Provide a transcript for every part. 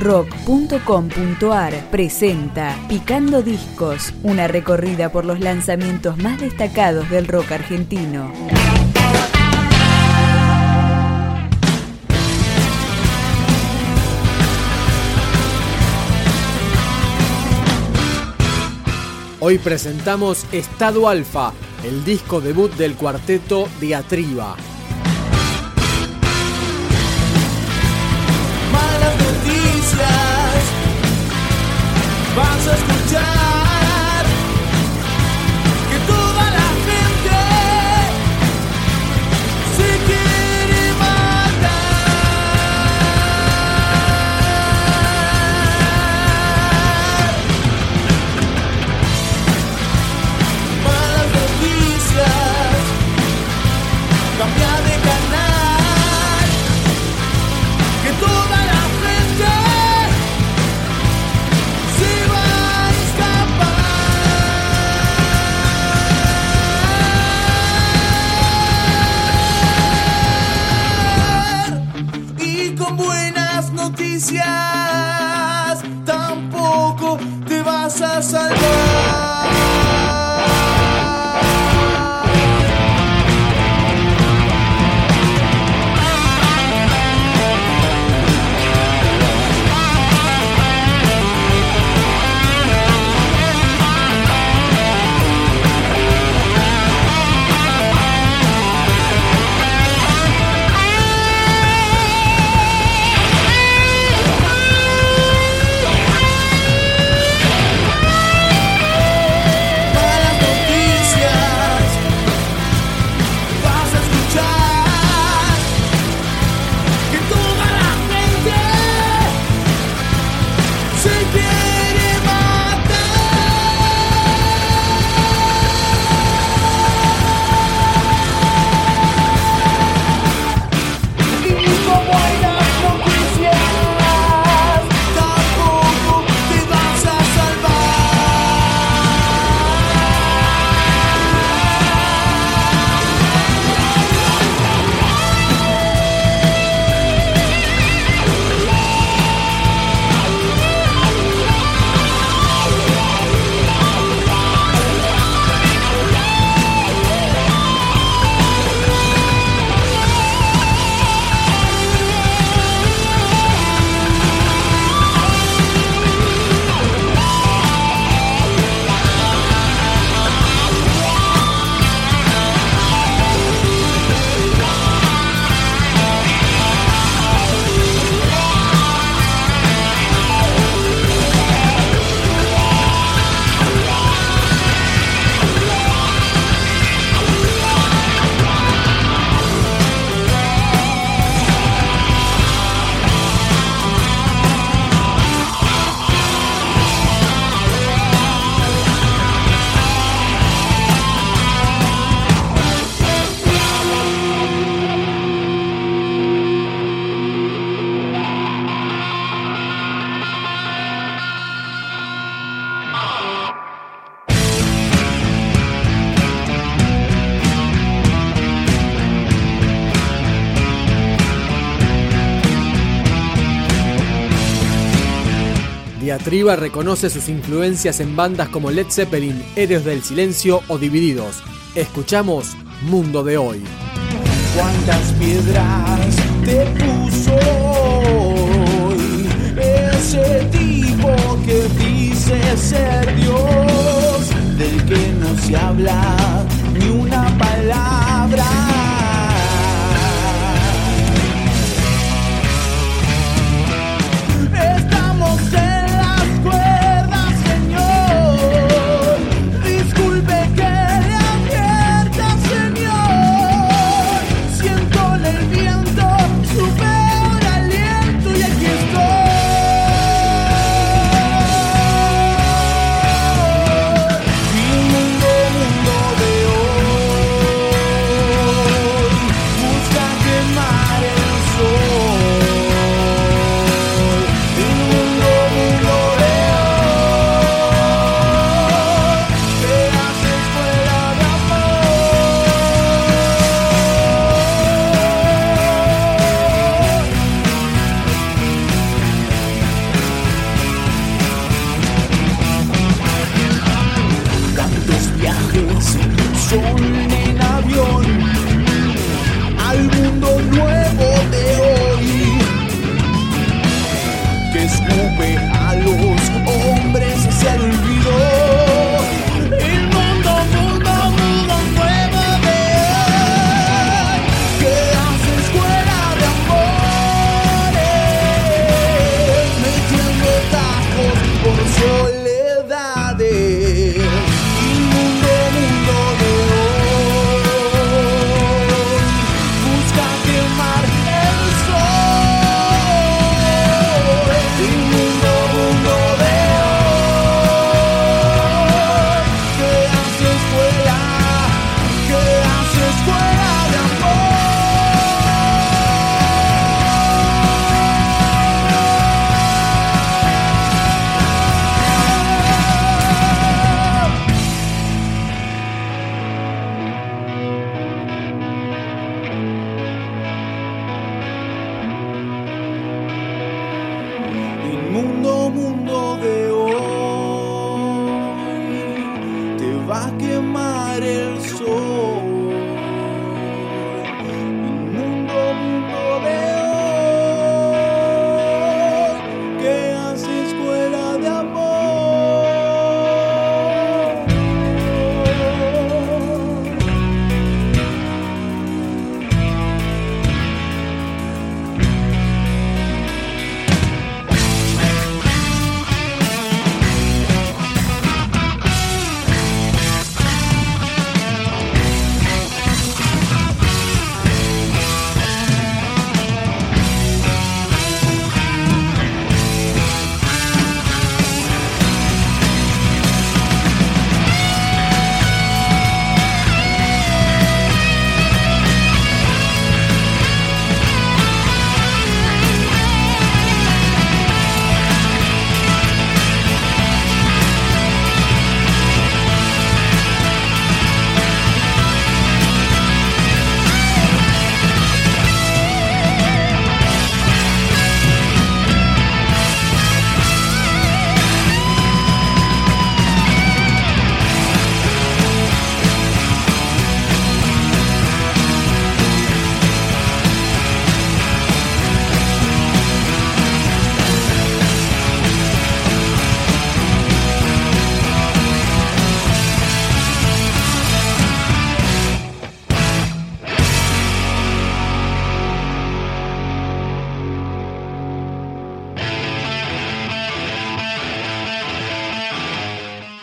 rock.com.ar presenta Picando Discos, una recorrida por los lanzamientos más destacados del rock argentino. Hoy presentamos Estado Alfa, el disco debut del cuarteto Diatriba. just Diatriba reconoce sus influencias en bandas como Led Zeppelin, Héroes del Silencio o Divididos. Escuchamos Mundo de Hoy. ¿Cuántas piedras te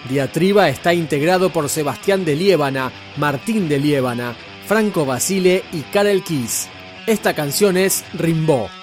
Diatriba está integrado por Sebastián de Liébana, Martín de Liébana, Franco Basile y Karel Kiss. Esta canción es Rimbaud.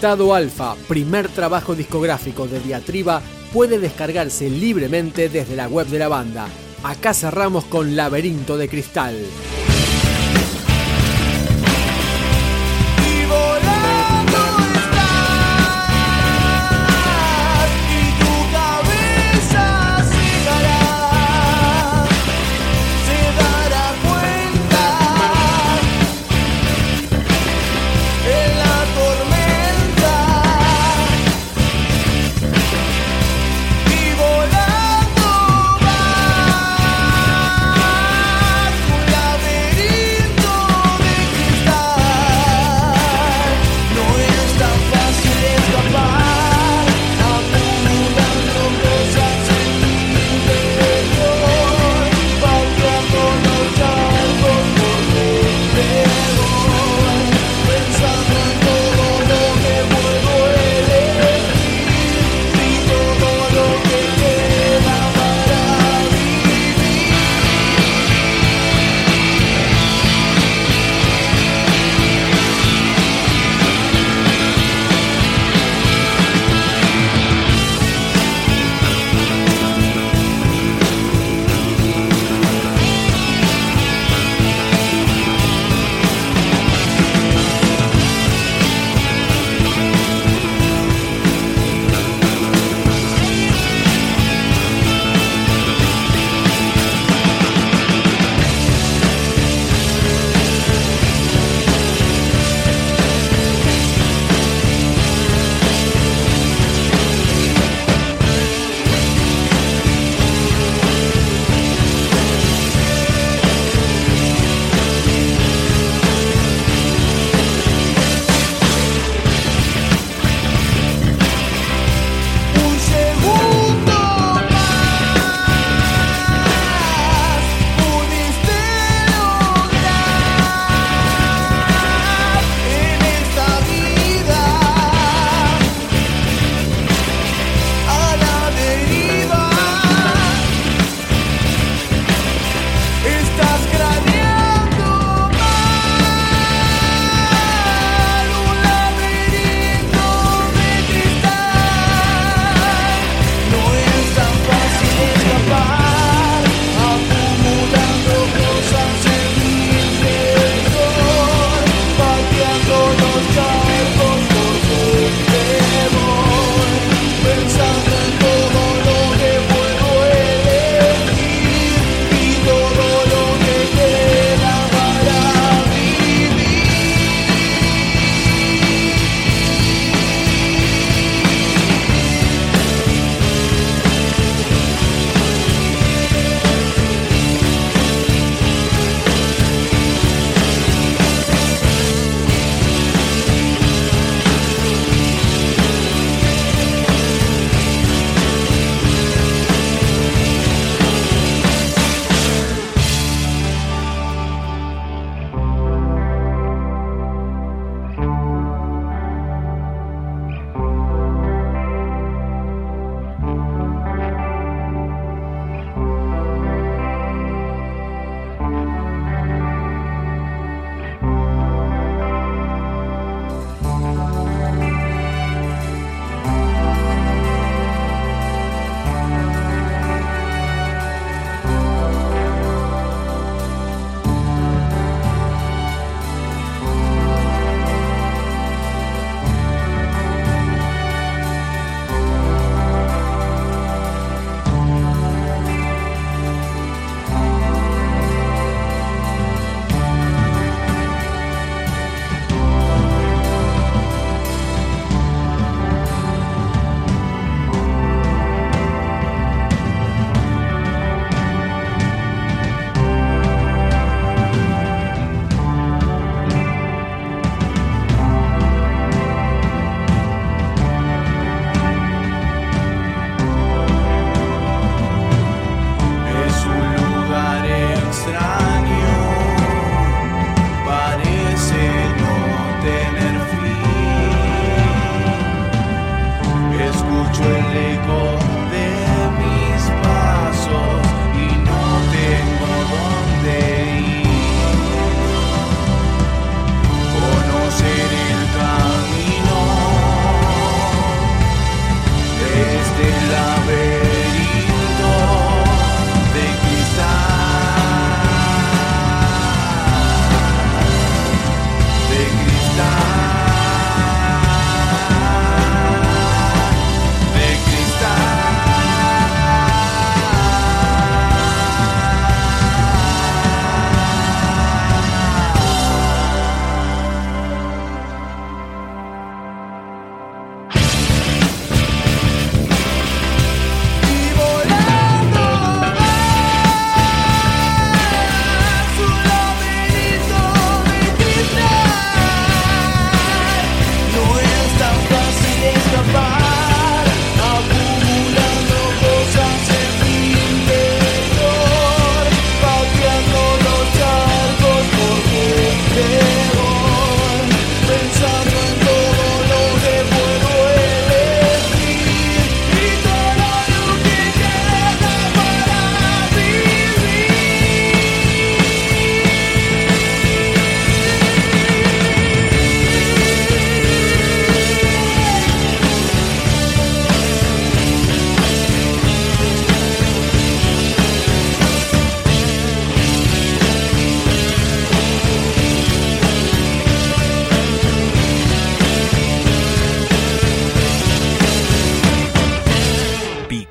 Estado Alfa, primer trabajo discográfico de Diatriba, puede descargarse libremente desde la web de la banda. Acá cerramos con Laberinto de Cristal.